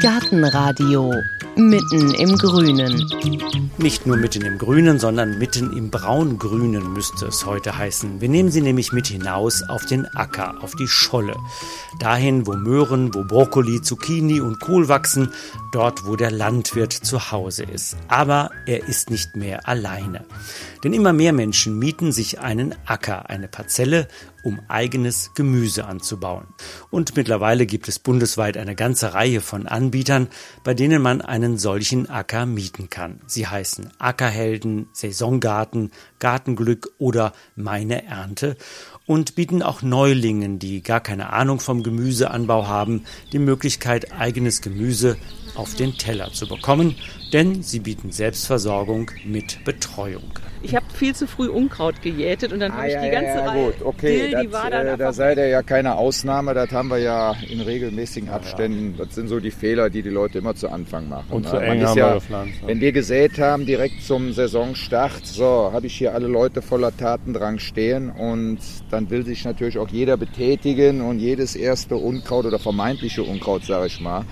Gartenradio mitten im Grünen. Nicht nur mitten im Grünen, sondern mitten im Braungrünen müsste es heute heißen. Wir nehmen Sie nämlich mit hinaus auf den Acker, auf die Scholle. Dahin, wo Möhren, wo Brokkoli, Zucchini und Kohl wachsen, dort, wo der Landwirt zu Hause ist. Aber er ist nicht mehr alleine. Denn immer mehr Menschen mieten sich einen Acker, eine Parzelle, um eigenes Gemüse anzubauen. Und mittlerweile gibt es bundesweit eine ganze Reihe von Anbietern, bei denen man einen solchen Acker mieten kann. Sie heißen Ackerhelden, Saisongarten, Gartenglück oder Meine Ernte und bieten auch Neulingen, die gar keine Ahnung vom Gemüseanbau haben, die Möglichkeit, eigenes Gemüse auf den Teller zu bekommen, denn sie bieten Selbstversorgung mit Betreuung. Ich habe viel zu früh Unkraut gejätet und dann ah, habe ich ja, die ganze ja, Reihe. Gut, okay, Dill, das, war dann äh, da seid ihr ja keine Ausnahme, das haben wir ja in regelmäßigen Abständen. Das sind so die Fehler, die die Leute immer zu Anfang machen. Und ne? zu eng haben ja, gepflanzt. Wenn wir gesät haben, direkt zum Saisonstart, so, habe ich hier alle Leute voller Tatendrang stehen und dann will sich natürlich auch jeder betätigen und jedes erste Unkraut oder vermeintliche Unkraut, sage ich mal,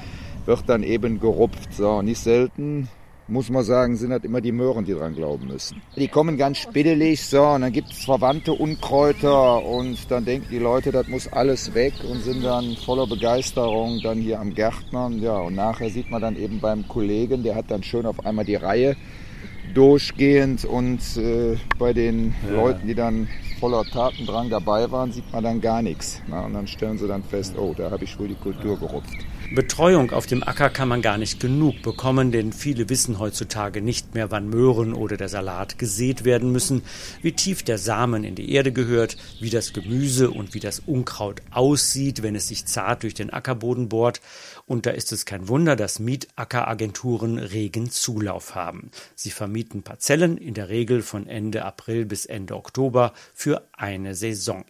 wird dann eben gerupft. So, nicht selten muss man sagen, sind halt immer die Möhren, die dran glauben müssen. Die kommen ganz spittelig, so, und dann gibt es verwandte Unkräuter und dann denken die Leute, das muss alles weg und sind dann voller Begeisterung dann hier am Gärtnern. Ja, und nachher sieht man dann eben beim Kollegen, der hat dann schön auf einmal die Reihe durchgehend und äh, bei den ja. Leuten, die dann voller Tatendrang dabei waren, sieht man dann gar nichts. Na, und dann stellen sie dann fest, oh, da habe ich wohl die Kultur gerupft. Betreuung auf dem Acker kann man gar nicht genug bekommen, denn viele wissen heutzutage nicht mehr, wann Möhren oder der Salat gesät werden müssen, wie tief der Samen in die Erde gehört, wie das Gemüse und wie das Unkraut aussieht, wenn es sich zart durch den Ackerboden bohrt. Und da ist es kein Wunder, dass Mietackeragenturen regen Zulauf haben. Sie vermieten Parzellen in der Regel von Ende April bis Ende Oktober für eine Saison.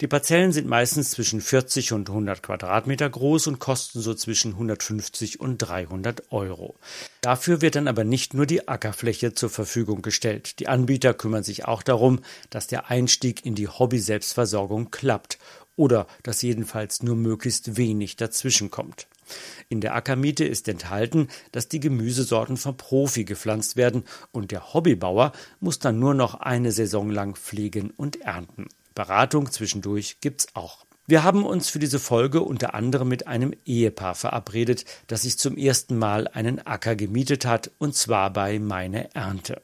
Die Parzellen sind meistens zwischen 40 und 100 Quadratmeter groß und kosten so zwischen 150 und 300 Euro. Dafür wird dann aber nicht nur die Ackerfläche zur Verfügung gestellt. Die Anbieter kümmern sich auch darum, dass der Einstieg in die Hobby-Selbstversorgung klappt oder dass jedenfalls nur möglichst wenig dazwischenkommt. In der Ackermiete ist enthalten, dass die Gemüsesorten vom Profi gepflanzt werden und der Hobbybauer muss dann nur noch eine Saison lang pflegen und ernten. Beratung zwischendurch gibt's auch. Wir haben uns für diese Folge unter anderem mit einem Ehepaar verabredet, das sich zum ersten Mal einen Acker gemietet hat, und zwar bei Meine Ernte.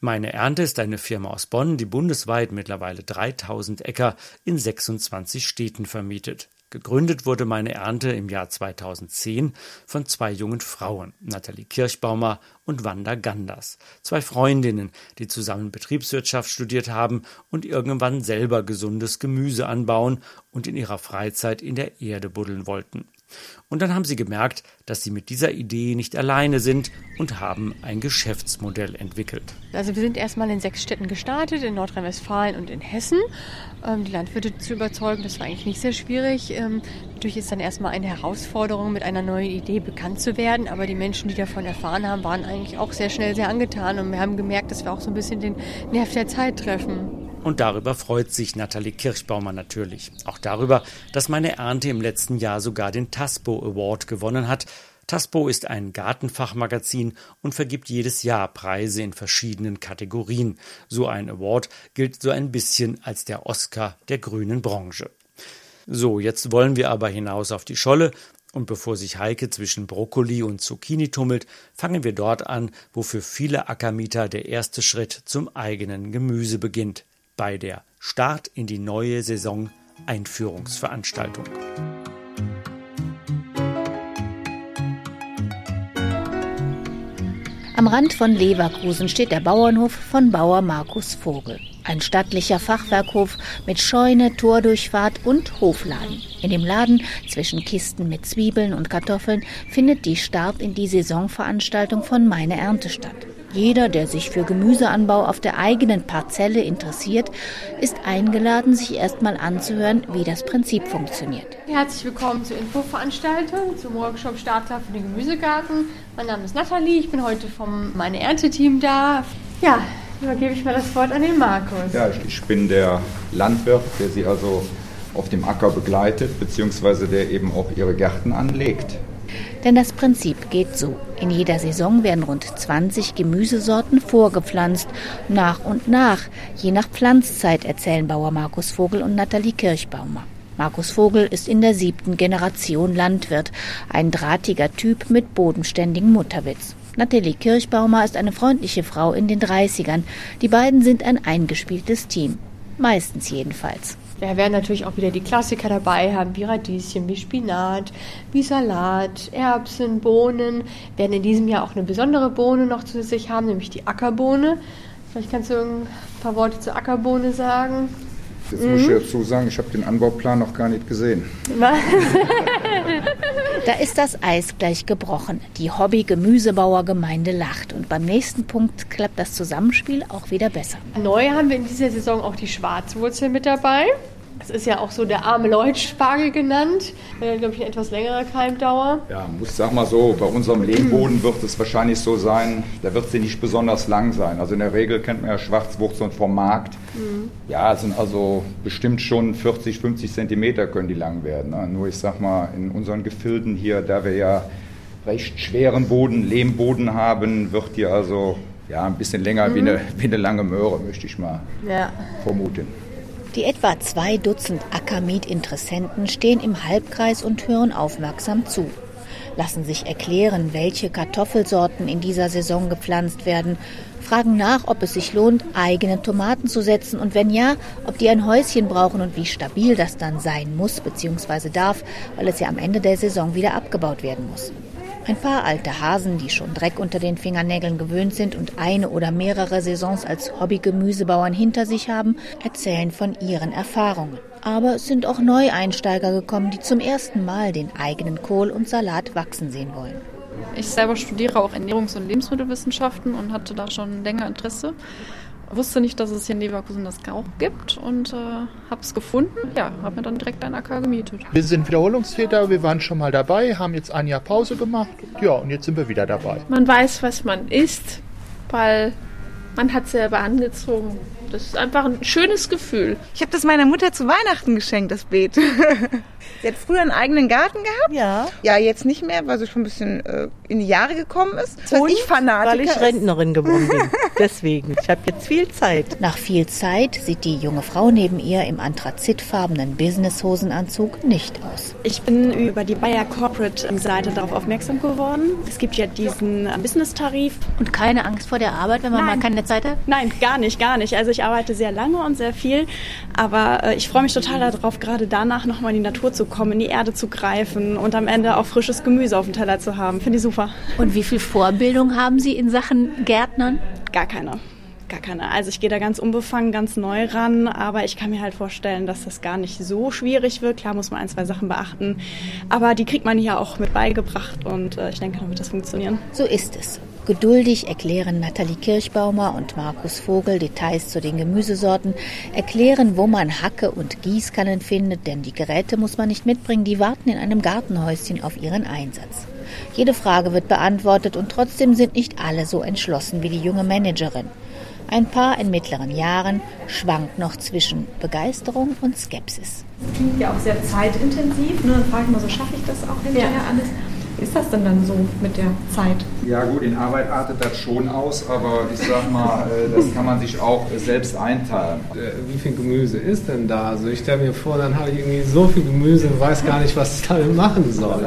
Meine Ernte ist eine Firma aus Bonn, die bundesweit mittlerweile 3000 Äcker in 26 Städten vermietet. Gegründet wurde meine Ernte im Jahr 2010 von zwei jungen Frauen, Nathalie Kirchbaumer und Wanda Ganders, zwei Freundinnen, die zusammen Betriebswirtschaft studiert haben und irgendwann selber gesundes Gemüse anbauen und in ihrer Freizeit in der Erde buddeln wollten. Und dann haben sie gemerkt, dass sie mit dieser Idee nicht alleine sind und haben ein Geschäftsmodell entwickelt. Also wir sind erstmal in sechs Städten gestartet, in Nordrhein-Westfalen und in Hessen. Ähm, die Landwirte zu überzeugen, das war eigentlich nicht sehr schwierig. Ähm, natürlich ist dann erstmal eine Herausforderung, mit einer neuen Idee bekannt zu werden. Aber die Menschen, die davon erfahren haben, waren eigentlich auch sehr schnell sehr angetan. Und wir haben gemerkt, dass wir auch so ein bisschen den Nerv der Zeit treffen. Und darüber freut sich Nathalie Kirchbaumer natürlich. Auch darüber, dass meine Ernte im letzten Jahr sogar den TASPO Award gewonnen hat. TASPO ist ein Gartenfachmagazin und vergibt jedes Jahr Preise in verschiedenen Kategorien. So ein Award gilt so ein bisschen als der Oscar der grünen Branche. So, jetzt wollen wir aber hinaus auf die Scholle und bevor sich Heike zwischen Brokkoli und Zucchini tummelt, fangen wir dort an, wo für viele Ackermieter der erste Schritt zum eigenen Gemüse beginnt bei der Start in die neue Saison Einführungsveranstaltung. Am Rand von Leverkusen steht der Bauernhof von Bauer Markus Vogel. Ein stattlicher Fachwerkhof mit Scheune, Tordurchfahrt und Hofladen. In dem Laden zwischen Kisten mit Zwiebeln und Kartoffeln findet die Start in die Saisonveranstaltung von Meine Ernte statt. Jeder, der sich für Gemüseanbau auf der eigenen Parzelle interessiert, ist eingeladen, sich erstmal anzuhören, wie das Prinzip funktioniert. Herzlich willkommen zur Infoveranstaltung, zum Workshop Startklar für den Gemüsegarten. Mein Name ist Nathalie, ich bin heute vom Meine Ernte-Team da. Ja, übergebe ich mal das Wort an den Markus. Ja, ich bin der Landwirt, der Sie also auf dem Acker begleitet, beziehungsweise der eben auch ihre Gärten anlegt. Denn das Prinzip geht so. In jeder Saison werden rund 20 Gemüsesorten vorgepflanzt, nach und nach, je nach Pflanzzeit, erzählen Bauer Markus Vogel und Nathalie Kirchbaumer. Markus Vogel ist in der siebten Generation Landwirt, ein drahtiger Typ mit bodenständigem Mutterwitz. Nathalie Kirchbaumer ist eine freundliche Frau in den 30ern. Die beiden sind ein eingespieltes Team. Meistens jedenfalls. Wir werden natürlich auch wieder die Klassiker dabei haben, wie Radieschen, wie Spinat, wie Salat, Erbsen, Bohnen. Wir werden in diesem Jahr auch eine besondere Bohne noch zusätzlich haben, nämlich die Ackerbohne. Vielleicht kannst du ein paar Worte zur Ackerbohne sagen. Jetzt mhm. muss ich dazu sagen, ich habe den Anbauplan noch gar nicht gesehen. da ist das Eis gleich gebrochen. Die Hobby-Gemüsebauer-Gemeinde lacht. Und beim nächsten Punkt klappt das Zusammenspiel auch wieder besser. Neu haben wir in dieser Saison auch die Schwarzwurzel mit dabei. Das ist ja auch so der arme Leutspargel genannt. Äh, glaube ich, eine etwas längere Keimdauer. Ja, muss sag mal so, bei unserem Lehmboden wird es wahrscheinlich so sein, da wird sie nicht besonders lang sein. Also in der Regel kennt man ja Schwarzwurzeln vom Markt. Mhm. Ja, sind also bestimmt schon 40, 50 Zentimeter können die lang werden. Ne? Nur ich sag mal, in unseren Gefilden hier, da wir ja recht schweren Boden, Lehmboden haben, wird die also ja, ein bisschen länger mhm. wie, eine, wie eine lange Möhre, möchte ich mal ja. vermuten. Die etwa zwei Dutzend Ackermietinteressenten stehen im Halbkreis und hören aufmerksam zu, lassen sich erklären, welche Kartoffelsorten in dieser Saison gepflanzt werden, fragen nach, ob es sich lohnt, eigene Tomaten zu setzen und wenn ja, ob die ein Häuschen brauchen und wie stabil das dann sein muss bzw. darf, weil es ja am Ende der Saison wieder abgebaut werden muss. Ein paar alte Hasen, die schon Dreck unter den Fingernägeln gewöhnt sind und eine oder mehrere Saisons als Hobby-Gemüsebauern hinter sich haben, erzählen von ihren Erfahrungen. Aber es sind auch Neueinsteiger gekommen, die zum ersten Mal den eigenen Kohl und Salat wachsen sehen wollen. Ich selber studiere auch Ernährungs- und Lebensmittelwissenschaften und hatte da schon länger Interesse wusste nicht, dass es hier in Leverkusen das auch gibt und äh, habe es gefunden. Ja, habe mir dann direkt ein AK gemietet. Wir sind Wiederholungstäter, wir waren schon mal dabei, haben jetzt ein Jahr Pause gemacht. Ja, und jetzt sind wir wieder dabei. Man weiß, was man isst, weil man hat selber angezogen. Das ist einfach ein schönes Gefühl. Ich habe das meiner Mutter zu Weihnachten geschenkt, das Beet. sie hat früher einen eigenen Garten gehabt. Ja. Ja, jetzt nicht mehr, weil sie schon ein bisschen äh, in die Jahre gekommen ist. Das Und ich Fanatiker weil ich Rentnerin geworden bin. Deswegen. Ich habe jetzt viel Zeit. Nach viel Zeit sieht die junge Frau neben ihr im anthrazitfarbenen Business-Hosenanzug nicht aus. Ich bin über die Bayer Corporate-Seite darauf aufmerksam geworden. Es gibt ja diesen Business-Tarif. Und keine Angst vor der Arbeit, wenn man Nein. mal keine Zeit hat? Nein, gar nicht, gar nicht. Also ich arbeite sehr lange und sehr viel, aber äh, ich freue mich total darauf, gerade danach nochmal in die Natur zu kommen, in die Erde zu greifen und am Ende auch frisches Gemüse auf dem Teller zu haben. Finde ich super. Und wie viel Vorbildung haben Sie in Sachen Gärtnern? Gar keine. Gar keine. Also ich gehe da ganz unbefangen, ganz neu ran, aber ich kann mir halt vorstellen, dass das gar nicht so schwierig wird. Klar muss man ein, zwei Sachen beachten, aber die kriegt man hier auch mit beigebracht und äh, ich denke, dann wird das funktionieren. So ist es. Geduldig erklären Nathalie Kirchbaumer und Markus Vogel Details zu den Gemüsesorten, erklären, wo man Hacke und Gießkannen findet, denn die Geräte muss man nicht mitbringen, die warten in einem Gartenhäuschen auf ihren Einsatz. Jede Frage wird beantwortet und trotzdem sind nicht alle so entschlossen wie die junge Managerin. Ein Paar in mittleren Jahren schwankt noch zwischen Begeisterung und Skepsis. Das klingt ja auch sehr zeitintensiv. Ne? Dann frage ich mal so, schaffe ich das auch hinterher ja. alles? Ist das denn dann so mit der Zeit? Ja gut, in Arbeit artet das schon aus, aber ich sag mal, äh, das kann man sich auch selbst einteilen. Äh, wie viel Gemüse ist denn da? Also ich stelle mir vor, dann habe ich irgendwie so viel Gemüse und weiß gar nicht, was ich damit machen soll.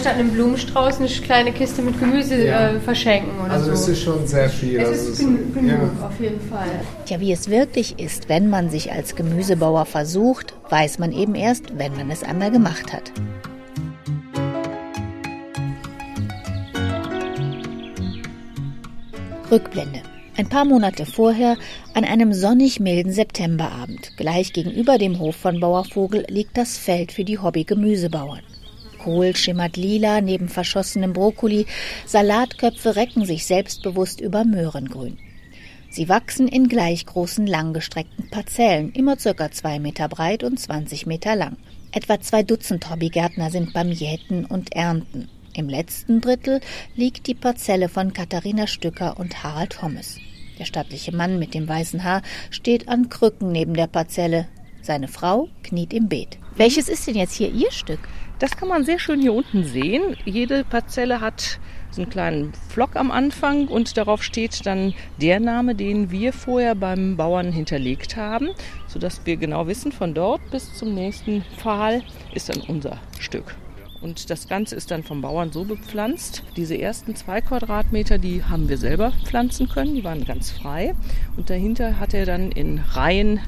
Statt einem Blumenstrauß eine kleine Kiste mit Gemüse ja. äh, verschenken oder also so. Also es ist schon sehr viel. Es ist, ist genug, ja. auf jeden Fall. Tja, wie es wirklich ist, wenn man sich als Gemüsebauer versucht, weiß man eben erst, wenn man es einmal gemacht hat. Rückblende. Ein paar Monate vorher, an einem sonnig milden Septemberabend, gleich gegenüber dem Hof von Bauervogel, liegt das Feld für die Hobby-Gemüsebauern. Kohl schimmert lila neben verschossenem Brokkoli, Salatköpfe recken sich selbstbewusst über Möhrengrün. Sie wachsen in gleich großen langgestreckten Parzellen, immer circa zwei Meter breit und 20 Meter lang. Etwa zwei Dutzend Hobbygärtner sind beim Jäten und Ernten. Im letzten Drittel liegt die Parzelle von Katharina Stücker und Harald Hommes. Der stattliche Mann mit dem weißen Haar steht an Krücken neben der Parzelle. Seine Frau kniet im Beet. Welches ist denn jetzt hier Ihr Stück? Das kann man sehr schön hier unten sehen. Jede Parzelle hat so einen kleinen Flock am Anfang und darauf steht dann der Name, den wir vorher beim Bauern hinterlegt haben, sodass wir genau wissen, von dort bis zum nächsten Pfahl ist dann unser Stück. Und das Ganze ist dann vom Bauern so bepflanzt. Diese ersten zwei Quadratmeter, die haben wir selber pflanzen können, die waren ganz frei. Und dahinter hat er dann in Reihen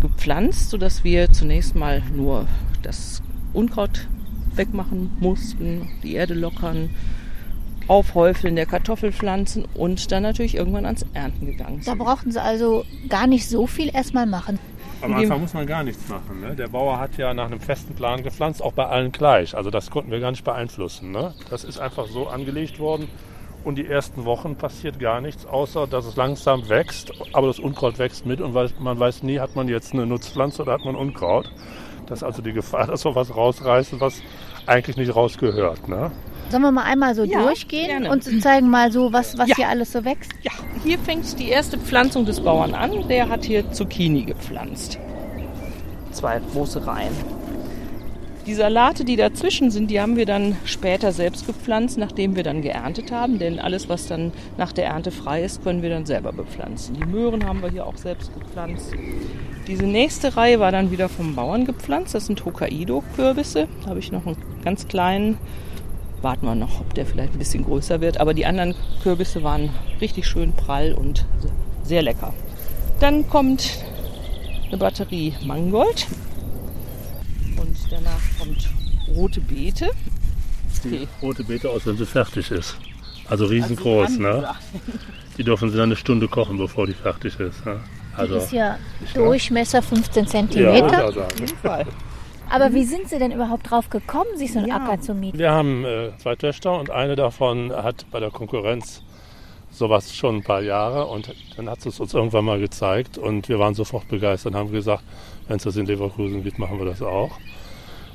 gepflanzt, sodass wir zunächst mal nur das Unkraut wegmachen mussten, die Erde lockern, Aufhäufeln der Kartoffelpflanzen und dann natürlich irgendwann ans Ernten gegangen sind. Da brauchten Sie also gar nicht so viel erstmal machen. Am Anfang muss man gar nichts machen. Ne? Der Bauer hat ja nach einem festen Plan gepflanzt, auch bei allen gleich. Also das konnten wir gar nicht beeinflussen. Ne? Das ist einfach so angelegt worden. Und die ersten Wochen passiert gar nichts, außer dass es langsam wächst. Aber das Unkraut wächst mit und man weiß nie, hat man jetzt eine Nutzpflanze oder hat man Unkraut. Das ist also die Gefahr, dass wir was rausreißen, was eigentlich nicht rausgehört. Ne? Sollen wir mal einmal so ja, durchgehen gerne. und zeigen mal so, was, was ja. hier alles so wächst? Ja, hier fängt die erste Pflanzung des Bauern an. Der hat hier Zucchini gepflanzt. Zwei große Reihen. Die Salate, die dazwischen sind, die haben wir dann später selbst gepflanzt, nachdem wir dann geerntet haben. Denn alles, was dann nach der Ernte frei ist, können wir dann selber bepflanzen. Die Möhren haben wir hier auch selbst gepflanzt. Diese nächste Reihe war dann wieder vom Bauern gepflanzt. Das sind Hokkaido-Kürbisse. Da habe ich noch einen ganz kleinen warten wir noch, ob der vielleicht ein bisschen größer wird. Aber die anderen Kürbisse waren richtig schön prall und sehr lecker. Dann kommt eine Batterie Mangold und danach kommt rote Beete. Die rote Beete aus, wenn sie fertig ist. Also riesengroß, also ne? Die dürfen sie dann eine Stunde kochen, bevor die fertig ist. Ne? Also, die ist ja Durchmesser 15 cm. Ja, auf jeden Fall. Aber wie sind Sie denn überhaupt drauf gekommen, sich so einen ja. Acker zu mieten? Wir haben äh, zwei Töchter und eine davon hat bei der Konkurrenz sowas schon ein paar Jahre und dann hat es uns irgendwann mal gezeigt und wir waren sofort begeistert und haben gesagt, wenn es das in Leverkusen gibt, machen wir das auch.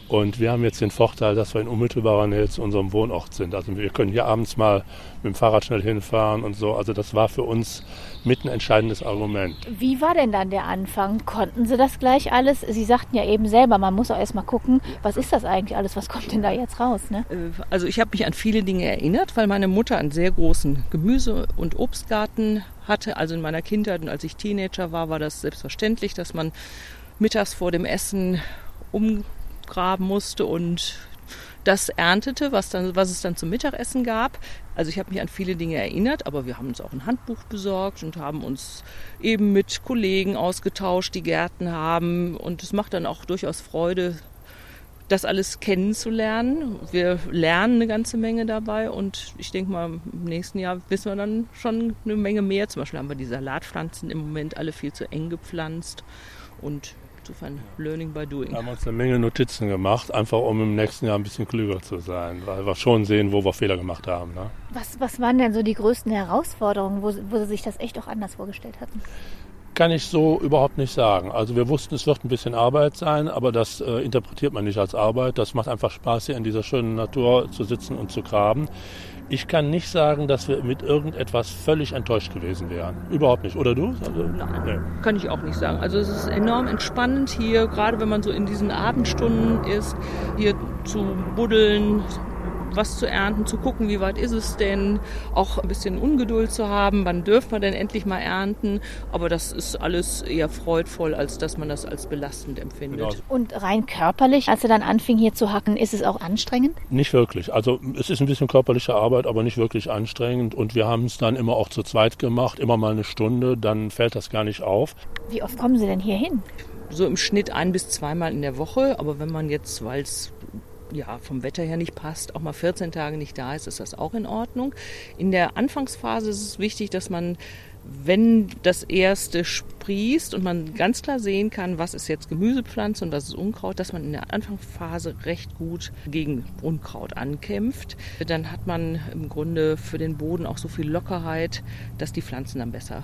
Und wir haben jetzt den Vorteil, dass wir in unmittelbarer Nähe zu unserem Wohnort sind. Also wir können hier abends mal mit dem Fahrrad schnell hinfahren und so. Also das war für uns mit ein entscheidendes Argument. Wie war denn dann der Anfang? Konnten Sie das gleich alles? Sie sagten ja eben selber, man muss auch erst mal gucken, was ist das eigentlich alles? Was kommt denn da jetzt raus? Ne? Äh, also ich habe mich an viele Dinge erinnert, weil meine Mutter einen sehr großen Gemüse- und Obstgarten hatte. Also in meiner Kindheit und als ich Teenager war, war das selbstverständlich, dass man mittags vor dem Essen um graben musste und das erntete, was, dann, was es dann zum Mittagessen gab. Also ich habe mich an viele Dinge erinnert, aber wir haben uns auch ein Handbuch besorgt und haben uns eben mit Kollegen ausgetauscht, die Gärten haben. Und es macht dann auch durchaus Freude, das alles kennenzulernen. Wir lernen eine ganze Menge dabei und ich denke mal, im nächsten Jahr wissen wir dann schon eine Menge mehr. Zum Beispiel haben wir die Salatpflanzen im Moment alle viel zu eng gepflanzt und insofern Learning by Doing. Wir haben uns eine Menge Notizen gemacht, einfach um im nächsten Jahr ein bisschen klüger zu sein, weil wir schon sehen, wo wir Fehler gemacht haben. Ne? Was, was waren denn so die größten Herausforderungen, wo, wo Sie sich das echt auch anders vorgestellt hatten? Kann ich so überhaupt nicht sagen. Also wir wussten, es wird ein bisschen Arbeit sein, aber das äh, interpretiert man nicht als Arbeit. Das macht einfach Spaß, hier in dieser schönen Natur zu sitzen und zu graben. Ich kann nicht sagen, dass wir mit irgendetwas völlig enttäuscht gewesen wären. Überhaupt nicht. Oder du? Also, Nein, nee. kann ich auch nicht sagen. Also es ist enorm entspannend hier, gerade wenn man so in diesen Abendstunden ist, hier zu buddeln, was zu ernten, zu gucken, wie weit ist es denn, auch ein bisschen Ungeduld zu haben, wann dürfen wir denn endlich mal ernten. Aber das ist alles eher freudvoll, als dass man das als belastend empfindet. Genau. Und rein körperlich, als er dann anfing hier zu hacken, ist es auch anstrengend? Nicht wirklich. Also es ist ein bisschen körperliche Arbeit, aber nicht wirklich anstrengend. Und wir haben es dann immer auch zu zweit gemacht, immer mal eine Stunde, dann fällt das gar nicht auf. Wie oft kommen Sie denn hier hin? So im Schnitt ein bis zweimal in der Woche. Aber wenn man jetzt, weil es ja, vom Wetter her nicht passt, auch mal 14 Tage nicht da ist, ist das auch in Ordnung. In der Anfangsphase ist es wichtig, dass man, wenn das erste sprießt und man ganz klar sehen kann, was ist jetzt Gemüsepflanze und was ist Unkraut, dass man in der Anfangsphase recht gut gegen Unkraut ankämpft. Dann hat man im Grunde für den Boden auch so viel Lockerheit, dass die Pflanzen dann besser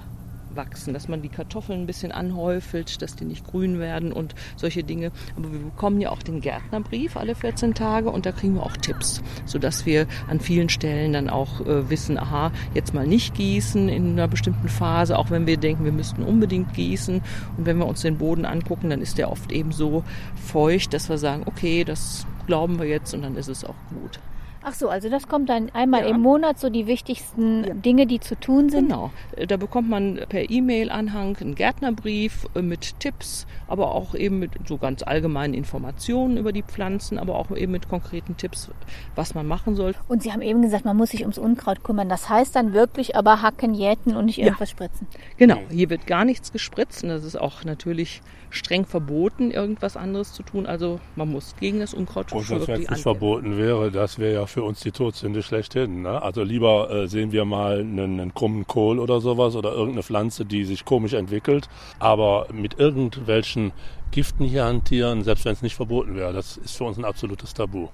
wachsen, dass man die Kartoffeln ein bisschen anhäufelt, dass die nicht grün werden und solche Dinge. Aber wir bekommen ja auch den Gärtnerbrief alle 14 Tage und da kriegen wir auch Tipps, sodass wir an vielen Stellen dann auch äh, wissen, aha, jetzt mal nicht gießen in einer bestimmten Phase, auch wenn wir denken, wir müssten unbedingt gießen. Und wenn wir uns den Boden angucken, dann ist der oft eben so feucht, dass wir sagen, okay, das glauben wir jetzt und dann ist es auch gut. Ach so, also das kommt dann einmal ja. im Monat, so die wichtigsten ja. Dinge, die zu tun sind. Genau. Da bekommt man per E-Mail-Anhang einen Gärtnerbrief äh, mit Tipps, aber auch eben mit so ganz allgemeinen Informationen über die Pflanzen, aber auch eben mit konkreten Tipps, was man machen soll. Und Sie haben eben gesagt, man muss sich ums Unkraut kümmern. Das heißt dann wirklich aber hacken, jäten und nicht irgendwas ja. spritzen. Genau. Hier wird gar nichts gespritzt und das ist auch natürlich streng verboten, irgendwas anderes zu tun. Also man muss gegen das Unkraut Und wenn es nicht verboten wäre, das wäre ja für uns die Todsünde schlechthin. Ne? Also lieber äh, sehen wir mal einen, einen, krummen Kohl oder sowas oder irgendeine Pflanze, die sich komisch entwickelt. Aber mit irgendwelchen Giften hier hantieren, selbst wenn es nicht verboten wäre, das ist für uns ein absolutes Tabu.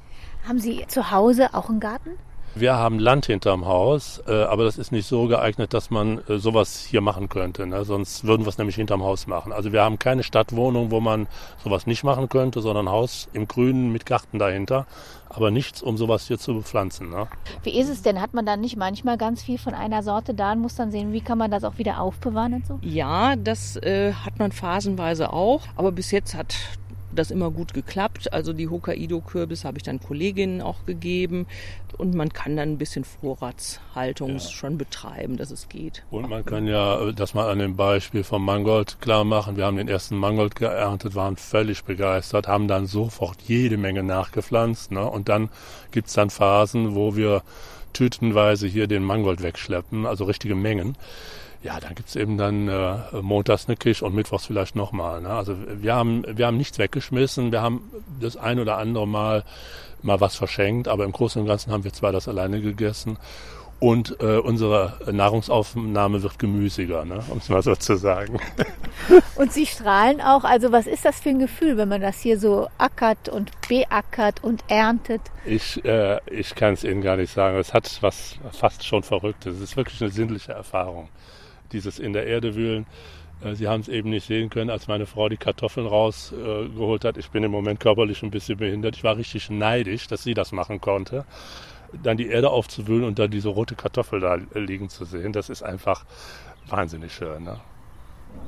Haben Sie zu Hause auch einen Garten? Wir haben Land hinterm Haus, äh, aber das ist nicht so geeignet, dass man äh, sowas hier machen könnte. Ne? Sonst würden wir es nämlich hinterm Haus machen. Also wir haben keine Stadtwohnung, wo man sowas nicht machen könnte, sondern ein Haus im Grünen mit Garten dahinter. Aber nichts, um sowas hier zu bepflanzen. Ne? Wie ist es denn? Hat man dann nicht manchmal ganz viel von einer Sorte da und muss dann sehen, wie kann man das auch wieder aufbewahren und so? Ja, das äh, hat man phasenweise auch. Aber bis jetzt hat das immer gut geklappt. Also die Hokkaido-Kürbis habe ich dann Kolleginnen auch gegeben. Und man kann dann ein bisschen Vorratshaltung ja. schon betreiben, dass es geht. Und man kann ja das mal an dem Beispiel vom Mangold klar machen. Wir haben den ersten Mangold geerntet, waren völlig begeistert, haben dann sofort jede Menge nachgepflanzt. Ne? Und dann gibt's dann Phasen, wo wir tütenweise hier den Mangold wegschleppen, also richtige Mengen. Ja, dann gibt's eben dann äh, montags eine Kisch und mittwochs vielleicht nochmal. Ne? Also wir haben, wir haben nichts weggeschmissen, wir haben das ein oder andere Mal mal was verschenkt, aber im Großen und Ganzen haben wir zwar das alleine gegessen und äh, unsere Nahrungsaufnahme wird gemüsiger, ne? um es mal so zu sagen. Und Sie strahlen auch, also was ist das für ein Gefühl, wenn man das hier so ackert und beackert und erntet? Ich, äh, ich kann es Ihnen gar nicht sagen. Es hat was fast schon Verrücktes. Es ist wirklich eine sinnliche Erfahrung, dieses in der Erde wühlen. Äh, Sie haben es eben nicht sehen können, als meine Frau die Kartoffeln rausgeholt hat. Ich bin im Moment körperlich ein bisschen behindert. Ich war richtig neidisch, dass sie das machen konnte dann die Erde aufzuwühlen und dann diese rote Kartoffel da liegen zu sehen, das ist einfach wahnsinnig schön. Ne?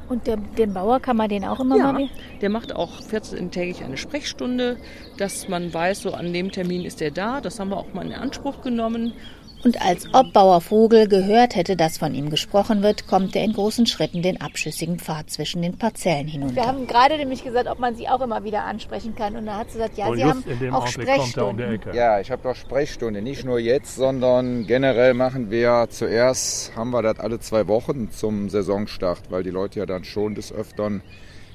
Und der, den Bauer kann man den auch immer ja, mal? Der macht auch 14-tägig eine Sprechstunde, dass man weiß, so an dem Termin ist er da. Das haben wir auch mal in Anspruch genommen. Und als ob Bauer Vogel gehört hätte, dass von ihm gesprochen wird, kommt er in großen Schritten den abschüssigen Pfad zwischen den Parzellen hinunter. Wir haben gerade nämlich gesagt, ob man sie auch immer wieder ansprechen kann. Und da hat sie gesagt, ja, Und sie haben auch Sprechstunden. Um ja, ich habe doch Sprechstunde. Nicht nur jetzt, sondern generell machen wir zuerst, haben wir das alle zwei Wochen zum Saisonstart, weil die Leute ja dann schon des Öfteren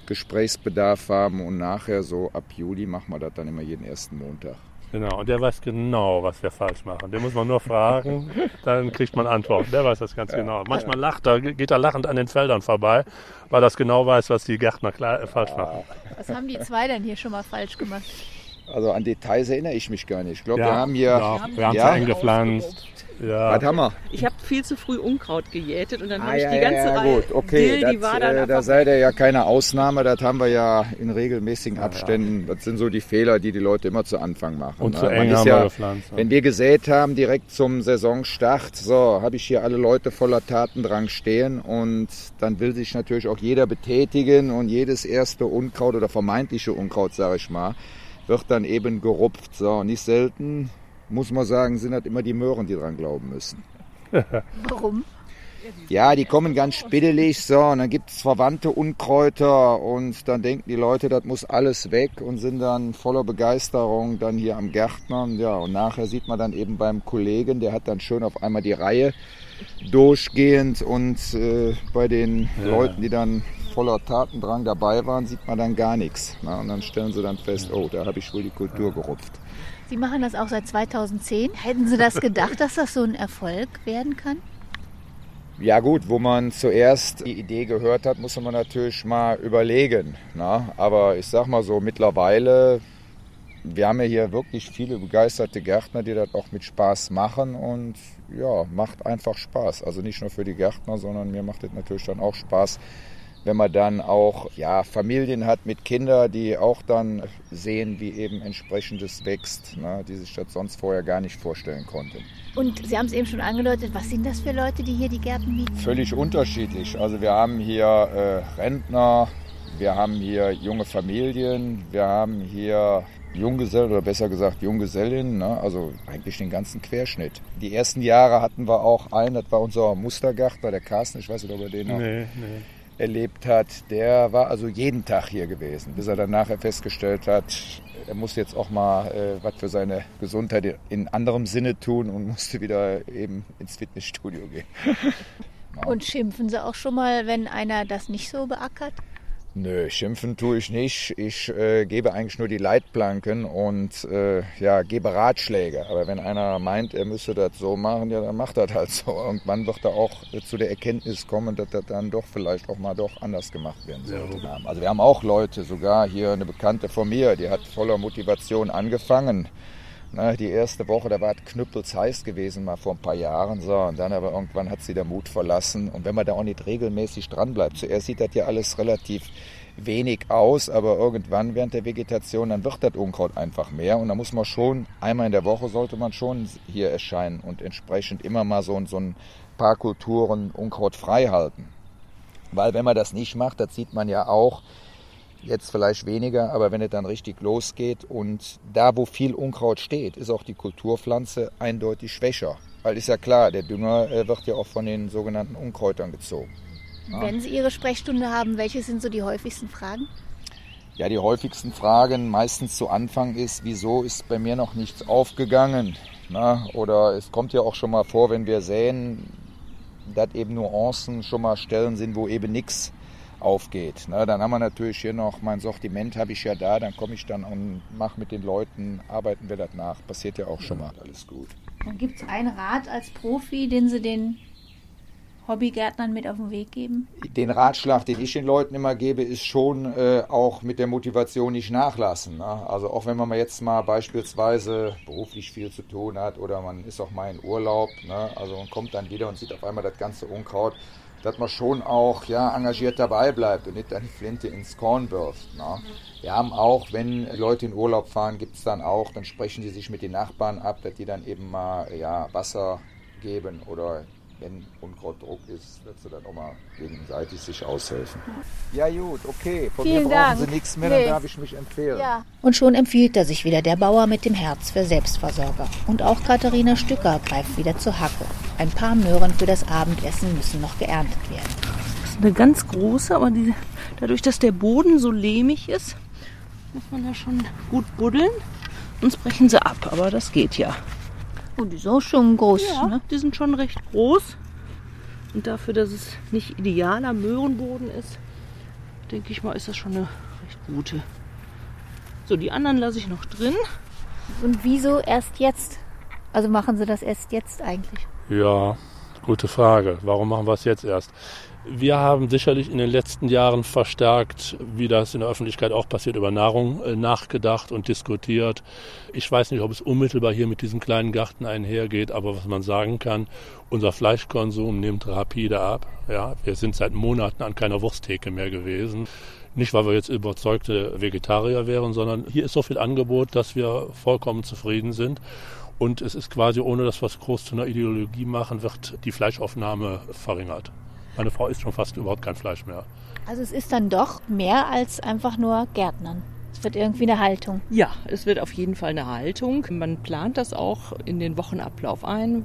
Gesprächsbedarf haben. Und nachher, so ab Juli, machen wir das dann immer jeden ersten Montag. Genau, und der weiß genau, was wir falsch machen. Den muss man nur fragen, dann kriegt man Antworten. Der weiß das ganz ja. genau. Manchmal lacht er, geht er lachend an den Feldern vorbei, weil das genau weiß, was die Gärtner klar, äh, falsch machen. Was haben die zwei denn hier schon mal falsch gemacht? Also an Details erinnere ich mich gar nicht. Ich glaube, ja, wir haben hier. Ja, wir haben ja, eingepflanzt. Ja. Was haben wir? Ich habe viel zu früh Unkraut gejätet und dann ah, habe ich ja, die ganze ja, Reihe gut. Okay, Dill, das, die war dann äh, da seid ihr ja keine Ausnahme. Das haben wir ja in regelmäßigen Abständen. Das sind so die Fehler, die die Leute immer zu Anfang machen. Und ne? zu eng haben ja, wir gepflanzt. Wenn wir gesät haben, direkt zum Saisonstart, so, habe ich hier alle Leute voller Tatendrang stehen und dann will sich natürlich auch jeder betätigen und jedes erste Unkraut oder vermeintliche Unkraut, sage ich mal, wird dann eben gerupft. So, nicht selten muss man sagen, sind halt immer die Möhren, die dran glauben müssen. Warum? Ja, die kommen ganz spittelig, so, und dann gibt es verwandte Unkräuter und dann denken die Leute, das muss alles weg und sind dann voller Begeisterung dann hier am Gärtnern. Ja, und nachher sieht man dann eben beim Kollegen, der hat dann schön auf einmal die Reihe durchgehend und äh, bei den ja. Leuten, die dann voller Tatendrang dabei waren, sieht man dann gar nichts. Na, und dann stellen sie dann fest, oh, da habe ich wohl die Kultur gerupft. Sie machen das auch seit 2010. Hätten Sie das gedacht, dass das so ein Erfolg werden kann? Ja gut, wo man zuerst die Idee gehört hat, muss man natürlich mal überlegen. Na? Aber ich sag mal so, mittlerweile wir haben ja hier wirklich viele begeisterte Gärtner, die das auch mit Spaß machen und ja, macht einfach Spaß. Also nicht nur für die Gärtner, sondern mir macht es natürlich dann auch Spaß, wenn man dann auch ja, Familien hat mit Kindern, die auch dann sehen, wie eben entsprechendes wächst, ne, die sich das sonst vorher gar nicht vorstellen konnten. Und Sie haben es eben schon angedeutet, was sind das für Leute, die hier die Gärten mieten? Völlig unterschiedlich. Also wir haben hier äh, Rentner, wir haben hier junge Familien, wir haben hier Junggesellen oder besser gesagt Junggesellinnen, ne? also eigentlich den ganzen Querschnitt. Die ersten Jahre hatten wir auch einen, das war unser Mustergärtner, der Carsten, ich weiß nicht, ob er den noch nee, nee. Erlebt hat. Der war also jeden Tag hier gewesen, bis er dann nachher festgestellt hat, er muss jetzt auch mal äh, was für seine Gesundheit in anderem Sinne tun und musste wieder eben ins Fitnessstudio gehen. Und schimpfen Sie auch schon mal, wenn einer das nicht so beackert? Nö, schimpfen tue ich nicht. Ich äh, gebe eigentlich nur die Leitplanken und äh, ja, gebe Ratschläge. Aber wenn einer meint, er müsse das so machen, ja, dann macht das halt so. Irgendwann wird er auch äh, zu der Erkenntnis kommen, dass das dann doch vielleicht auch mal doch anders gemacht werden sollte. Ja. Also wir haben auch Leute, sogar hier eine Bekannte von mir, die hat voller Motivation angefangen na, die erste Woche, da war es knüppelsheiß gewesen, mal vor ein paar Jahren. So, und dann aber irgendwann hat sie der Mut verlassen. Und wenn man da auch nicht regelmäßig dran bleibt, zuerst sieht das ja alles relativ wenig aus, aber irgendwann während der Vegetation, dann wird das Unkraut einfach mehr. Und da muss man schon, einmal in der Woche sollte man schon hier erscheinen und entsprechend immer mal so, so ein paar Kulturen Unkraut frei halten. Weil wenn man das nicht macht, das sieht man ja auch, Jetzt vielleicht weniger, aber wenn es dann richtig losgeht und da, wo viel Unkraut steht, ist auch die Kulturpflanze eindeutig schwächer. Weil ist ja klar, der Dünger äh, wird ja auch von den sogenannten Unkräutern gezogen. Ja. Wenn Sie Ihre Sprechstunde haben, welche sind so die häufigsten Fragen? Ja, die häufigsten Fragen meistens zu Anfang ist, wieso ist bei mir noch nichts aufgegangen? Na, oder es kommt ja auch schon mal vor, wenn wir säen, dass eben Nuancen schon mal Stellen sind, wo eben nichts aufgeht. Na, dann haben wir natürlich hier noch mein Sortiment, habe ich ja da, dann komme ich dann und mache mit den Leuten, arbeiten wir das nach. Passiert ja auch schon mal. Alles gut. Dann gibt es einen Rat als Profi, den Sie den Hobbygärtnern mit auf den Weg geben? Den Ratschlag, den ich den Leuten immer gebe, ist schon äh, auch mit der Motivation nicht nachlassen. Ne? Also auch wenn man jetzt mal beispielsweise beruflich viel zu tun hat oder man ist auch mal in Urlaub, ne? also man kommt dann wieder und sieht auf einmal das ganze Unkraut, dass man schon auch ja, engagiert dabei bleibt und nicht dann die Flinte ins Korn wirft. Ne? Wir haben auch, wenn Leute in Urlaub fahren, gibt es dann auch, dann sprechen sie sich mit den Nachbarn ab, dass die dann eben mal ja, Wasser geben oder wenn Unkrautdruck ist, dass sie dann auch mal gegenseitig sich aushelfen. Ja gut, okay, von Vielen mir Dank. brauchen Sie nichts mehr, nee. dann darf ich mich empfehlen. Ja. Und schon empfiehlt er sich wieder der Bauer mit dem Herz für Selbstversorger. Und auch Katharina Stücker greift wieder zur Hacke. Ein paar Möhren für das Abendessen müssen noch geerntet werden. Das ist eine ganz große, aber die, dadurch, dass der Boden so lehmig ist, muss man da schon gut buddeln. Sonst brechen sie ab, aber das geht ja. Oh, die sind auch schon groß. Ja, ne? die sind schon recht groß. Und dafür, dass es nicht idealer Möhrenboden ist, denke ich mal, ist das schon eine recht gute. So, die anderen lasse ich noch drin. Und wieso erst jetzt? Also machen Sie das erst jetzt eigentlich? Ja, gute Frage. Warum machen wir es jetzt erst? Wir haben sicherlich in den letzten Jahren verstärkt, wie das in der Öffentlichkeit auch passiert, über Nahrung äh, nachgedacht und diskutiert. Ich weiß nicht, ob es unmittelbar hier mit diesem kleinen Garten einhergeht, aber was man sagen kann, unser Fleischkonsum nimmt rapide ab. Ja, wir sind seit Monaten an keiner Wursttheke mehr gewesen. Nicht, weil wir jetzt überzeugte Vegetarier wären, sondern hier ist so viel Angebot, dass wir vollkommen zufrieden sind. Und es ist quasi, ohne dass wir es groß zu einer Ideologie machen, wird die Fleischaufnahme verringert. Meine Frau isst schon fast überhaupt kein Fleisch mehr. Also es ist dann doch mehr als einfach nur Gärtnern. Es wird irgendwie eine Haltung. Ja, es wird auf jeden Fall eine Haltung. Man plant das auch in den Wochenablauf ein.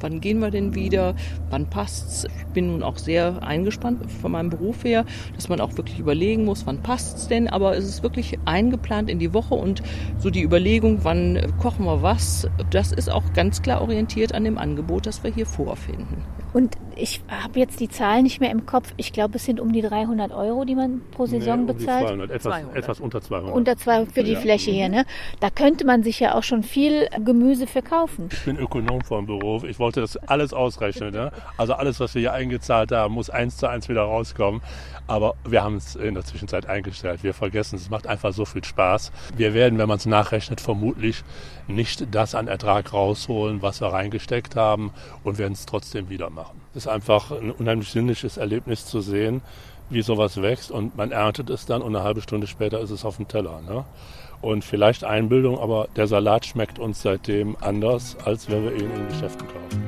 Wann gehen wir denn wieder? Wann passt's? Ich bin nun auch sehr eingespannt von meinem Beruf her, dass man auch wirklich überlegen muss, wann passt's denn? Aber es ist wirklich eingeplant in die Woche und so die Überlegung, wann kochen wir was, das ist auch ganz klar orientiert an dem Angebot, das wir hier vorfinden. Und Ich habe jetzt die Zahlen nicht mehr im Kopf. Ich glaube, es sind um die 300 Euro, die man pro Saison nee, um bezahlt. 200, etwas, 200. etwas unter 200. Unter 200 für die ja. Fläche hier, ne? Da könnte man sich ja auch schon viel Gemüse verkaufen. Ich bin Ökonom vom Beruf. Ich wollte das alles ausrechnen. Ne? Also alles, was wir hier eingezahlt haben, muss eins zu eins wieder rauskommen. Aber wir haben es in der Zwischenzeit eingestellt. Wir vergessen es. Es macht einfach so viel Spaß. Wir werden, wenn man es nachrechnet, vermutlich nicht das an Ertrag rausholen, was wir reingesteckt haben und werden es trotzdem wieder machen. Ist einfach ein unheimlich sinnliches Erlebnis zu sehen, wie sowas wächst und man erntet es dann und eine halbe Stunde später ist es auf dem Teller. Ne? Und vielleicht Einbildung, aber der Salat schmeckt uns seitdem anders, als wenn wir ihn in Geschäften kaufen.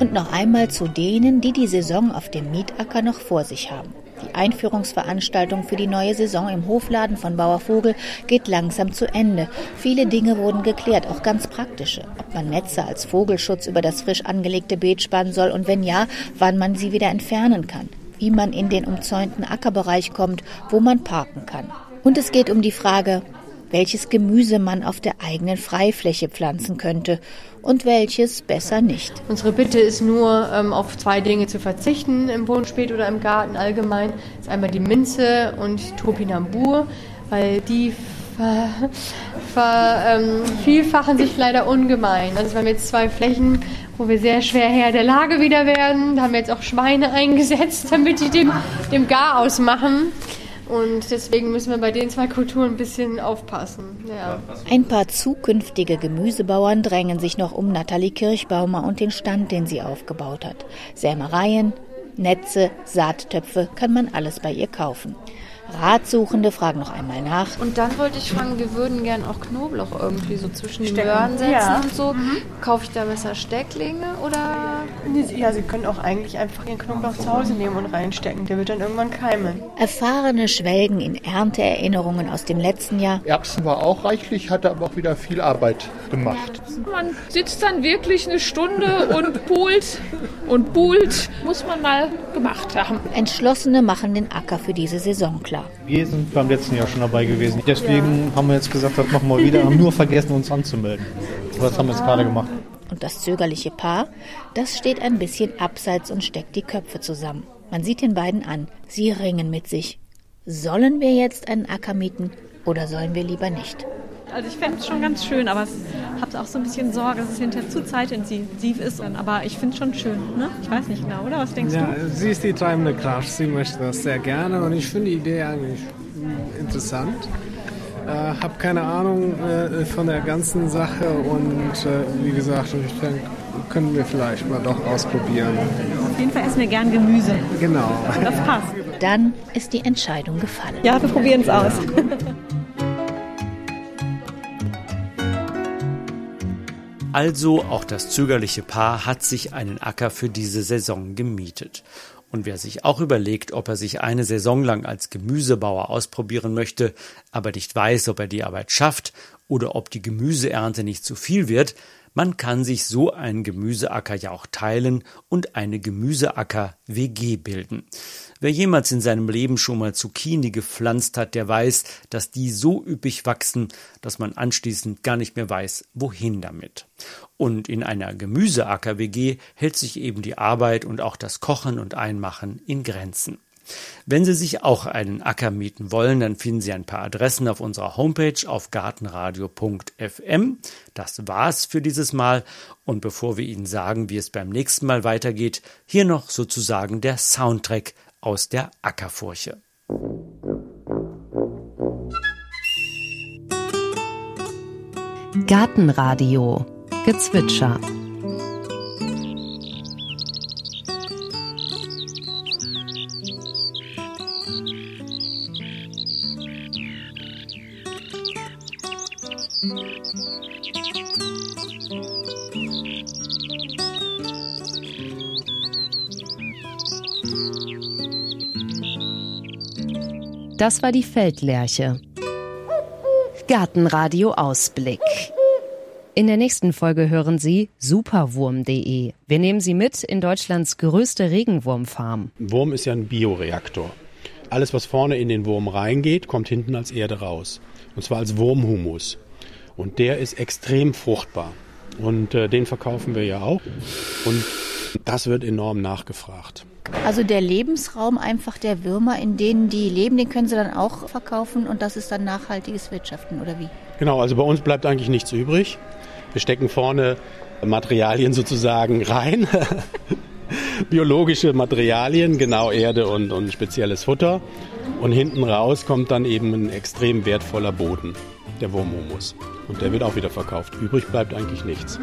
Und noch einmal zu denen, die die Saison auf dem Mietacker noch vor sich haben. Die Einführungsveranstaltung für die neue Saison im Hofladen von Bauer Vogel geht langsam zu Ende. Viele Dinge wurden geklärt, auch ganz praktische. Ob man Netze als Vogelschutz über das frisch angelegte Beet spannen soll und wenn ja, wann man sie wieder entfernen kann. Wie man in den umzäunten Ackerbereich kommt, wo man parken kann. Und es geht um die Frage, welches Gemüse man auf der eigenen Freifläche pflanzen könnte und welches besser nicht. Unsere Bitte ist nur, ähm, auf zwei Dinge zu verzichten im Wohnspät oder im Garten allgemein. Das ist einmal die Minze und Topinambur, weil die vervielfachen ähm, sich leider ungemein. Also wir haben jetzt zwei Flächen, wo wir sehr schwer Herr der Lage wieder werden. Da haben wir jetzt auch Schweine eingesetzt, damit die dem, dem Garaus machen. Und deswegen müssen wir bei den zwei Kulturen ein bisschen aufpassen. Ja. Ein paar zukünftige Gemüsebauern drängen sich noch um Nathalie Kirchbaumer und den Stand, den sie aufgebaut hat. Sämereien, Netze, Saattöpfe kann man alles bei ihr kaufen. Ratsuchende fragen noch einmal nach. Und dann wollte ich fragen, wir würden gern auch Knoblauch irgendwie so zwischen den Möhren setzen ja. und so. Mhm. Kaufe ich da besser Stecklinge oder? Ja, Sie können auch eigentlich einfach Ihren Knoblauch zu Hause nehmen und reinstecken. Der wird dann irgendwann keimen. Erfahrene schwelgen in Ernteerinnerungen aus dem letzten Jahr. Erbsen war auch reichlich, hatte aber auch wieder viel Arbeit gemacht. Man sitzt dann wirklich eine Stunde und pult und pult. Muss man mal gemacht haben. Entschlossene machen den Acker für diese Saison klar. Wir sind beim letzten Jahr schon dabei gewesen. Deswegen ja. haben wir jetzt gesagt, das machen wir wieder. Haben nur vergessen, uns anzumelden. Das haben wir jetzt gerade gemacht. Und das zögerliche Paar, das steht ein bisschen abseits und steckt die Köpfe zusammen. Man sieht den beiden an. Sie ringen mit sich. Sollen wir jetzt einen Acker mieten oder sollen wir lieber nicht? Also ich fände es schon ganz schön, aber ich habe auch so ein bisschen Sorge, dass es hinterher zu zeitintensiv ist. Aber ich finde es schon schön. Ne? Ich weiß nicht genau, oder? Was denkst ja, du? Sie ist die treibende Kraft. Sie möchte das sehr gerne und ich finde die Idee eigentlich interessant. Äh, habe keine Ahnung äh, von der ganzen Sache und äh, wie gesagt, ich denke, können wir vielleicht mal doch ausprobieren. Auf jeden Fall essen wir gern Gemüse. Genau. Das passt. Dann ist die Entscheidung gefallen. Ja, wir probieren es aus. Also auch das zögerliche Paar hat sich einen Acker für diese Saison gemietet. Und wer sich auch überlegt, ob er sich eine Saison lang als Gemüsebauer ausprobieren möchte, aber nicht weiß, ob er die Arbeit schafft oder ob die Gemüseernte nicht zu viel wird, man kann sich so einen Gemüseacker ja auch teilen und eine Gemüseacker-WG bilden. Wer jemals in seinem Leben schon mal Zucchini gepflanzt hat, der weiß, dass die so üppig wachsen, dass man anschließend gar nicht mehr weiß, wohin damit. Und in einer Gemüseacker-WG hält sich eben die Arbeit und auch das Kochen und Einmachen in Grenzen. Wenn Sie sich auch einen Acker mieten wollen, dann finden Sie ein paar Adressen auf unserer Homepage auf gartenradio.fm. Das war's für dieses Mal. Und bevor wir Ihnen sagen, wie es beim nächsten Mal weitergeht, hier noch sozusagen der Soundtrack aus der Ackerfurche. Gartenradio Gezwitscher Das war die Feldlerche. Gartenradio Ausblick. In der nächsten Folge hören Sie superwurm.de. Wir nehmen Sie mit in Deutschlands größte Regenwurmfarm. Wurm ist ja ein Bioreaktor. Alles, was vorne in den Wurm reingeht, kommt hinten als Erde raus. Und zwar als Wurmhumus. Und der ist extrem fruchtbar. Und äh, den verkaufen wir ja auch. Und das wird enorm nachgefragt. Also der Lebensraum einfach der Würmer, in denen die leben, den können sie dann auch verkaufen und das ist dann nachhaltiges Wirtschaften oder wie? Genau, also bei uns bleibt eigentlich nichts übrig. Wir stecken vorne Materialien sozusagen rein. Biologische Materialien, genau Erde und, und spezielles Futter. Und hinten raus kommt dann eben ein extrem wertvoller Boden, der Wurmhumus. Und der wird auch wieder verkauft. Übrig bleibt eigentlich nichts.